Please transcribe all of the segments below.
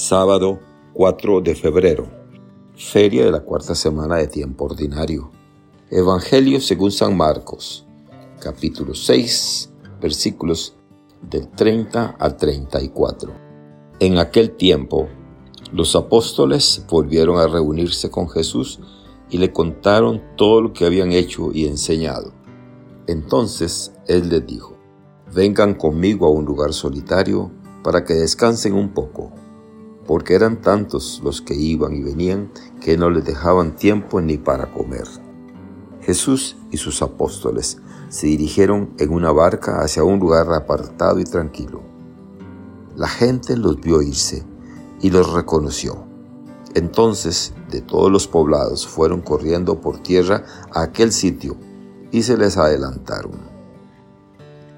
Sábado 4 de febrero. Feria de la cuarta semana de tiempo ordinario. Evangelio según San Marcos, capítulo 6, versículos del 30 al 34. En aquel tiempo, los apóstoles volvieron a reunirse con Jesús y le contaron todo lo que habían hecho y enseñado. Entonces él les dijo, vengan conmigo a un lugar solitario para que descansen un poco, porque eran tantos los que iban y venían que no les dejaban tiempo ni para comer. Jesús y sus apóstoles se dirigieron en una barca hacia un lugar apartado y tranquilo. La gente los vio irse y los reconoció. Entonces de todos los poblados fueron corriendo por tierra a aquel sitio y se les adelantaron.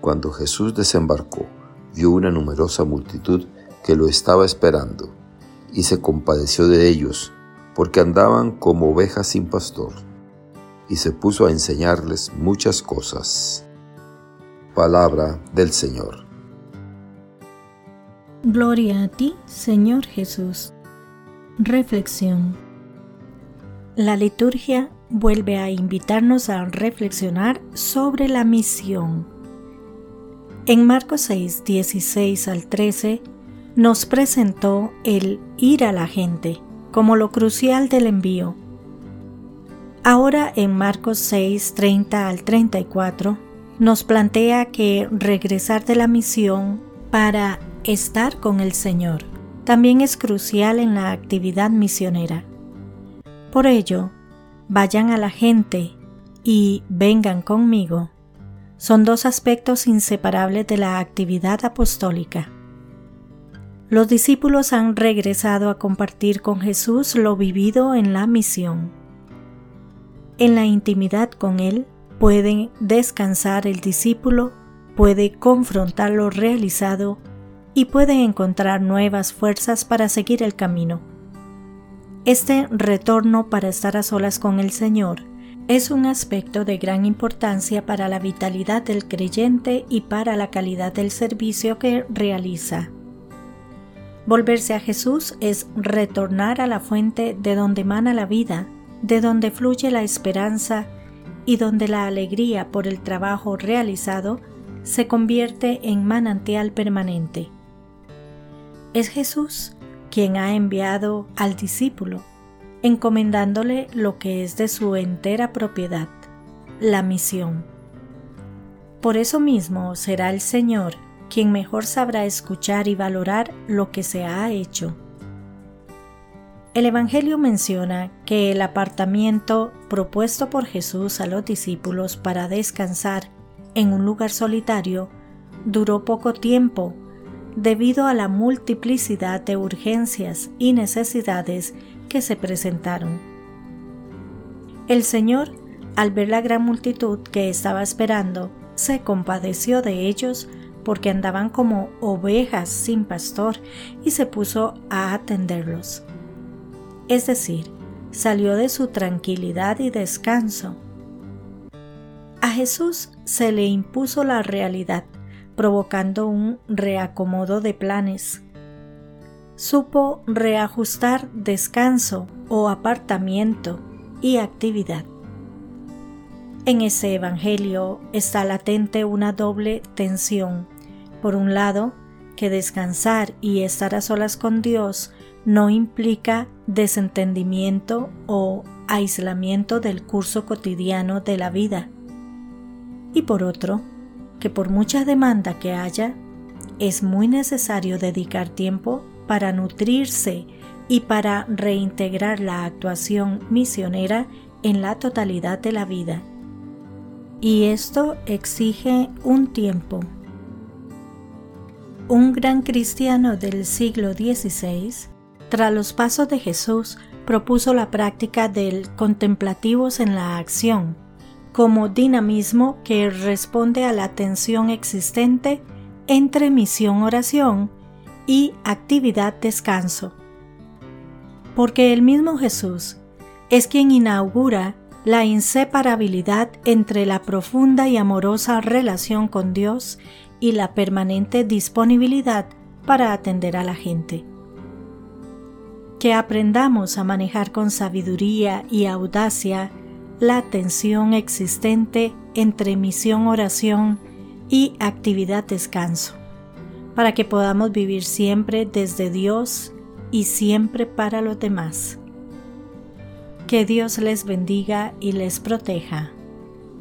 Cuando Jesús desembarcó, vio una numerosa multitud que lo estaba esperando y se compadeció de ellos porque andaban como ovejas sin pastor y se puso a enseñarles muchas cosas. Palabra del Señor. Gloria a ti, Señor Jesús. Reflexión. La liturgia vuelve a invitarnos a reflexionar sobre la misión. En Marcos 6, 16 al 13, nos presentó el ir a la gente como lo crucial del envío. Ahora en Marcos 6, 30 al 34, nos plantea que regresar de la misión para estar con el Señor también es crucial en la actividad misionera. Por ello, vayan a la gente y vengan conmigo son dos aspectos inseparables de la actividad apostólica. Los discípulos han regresado a compartir con Jesús lo vivido en la misión. En la intimidad con Él puede descansar el discípulo, puede confrontar lo realizado y puede encontrar nuevas fuerzas para seguir el camino. Este retorno para estar a solas con el Señor es un aspecto de gran importancia para la vitalidad del creyente y para la calidad del servicio que realiza. Volverse a Jesús es retornar a la fuente de donde emana la vida, de donde fluye la esperanza y donde la alegría por el trabajo realizado se convierte en manantial permanente. Es Jesús quien ha enviado al discípulo, encomendándole lo que es de su entera propiedad, la misión. Por eso mismo será el Señor quien mejor sabrá escuchar y valorar lo que se ha hecho. El Evangelio menciona que el apartamiento propuesto por Jesús a los discípulos para descansar en un lugar solitario duró poco tiempo debido a la multiplicidad de urgencias y necesidades que se presentaron. El Señor, al ver la gran multitud que estaba esperando, se compadeció de ellos porque andaban como ovejas sin pastor y se puso a atenderlos. Es decir, salió de su tranquilidad y descanso. A Jesús se le impuso la realidad provocando un reacomodo de planes. Supo reajustar descanso o apartamiento y actividad. En ese Evangelio está latente una doble tensión. Por un lado, que descansar y estar a solas con Dios no implica desentendimiento o aislamiento del curso cotidiano de la vida. Y por otro, que por mucha demanda que haya, es muy necesario dedicar tiempo para nutrirse y para reintegrar la actuación misionera en la totalidad de la vida. Y esto exige un tiempo. Un gran cristiano del siglo XVI, tras los pasos de Jesús, propuso la práctica del contemplativos en la acción, como dinamismo que responde a la tensión existente entre misión-oración y actividad-descanso. Porque el mismo Jesús es quien inaugura la inseparabilidad entre la profunda y amorosa relación con Dios y la permanente disponibilidad para atender a la gente. que aprendamos a manejar con sabiduría y audacia la tensión existente entre misión oración y actividad descanso, para que podamos vivir siempre desde Dios y siempre para los demás. Que Dios les bendiga y les proteja.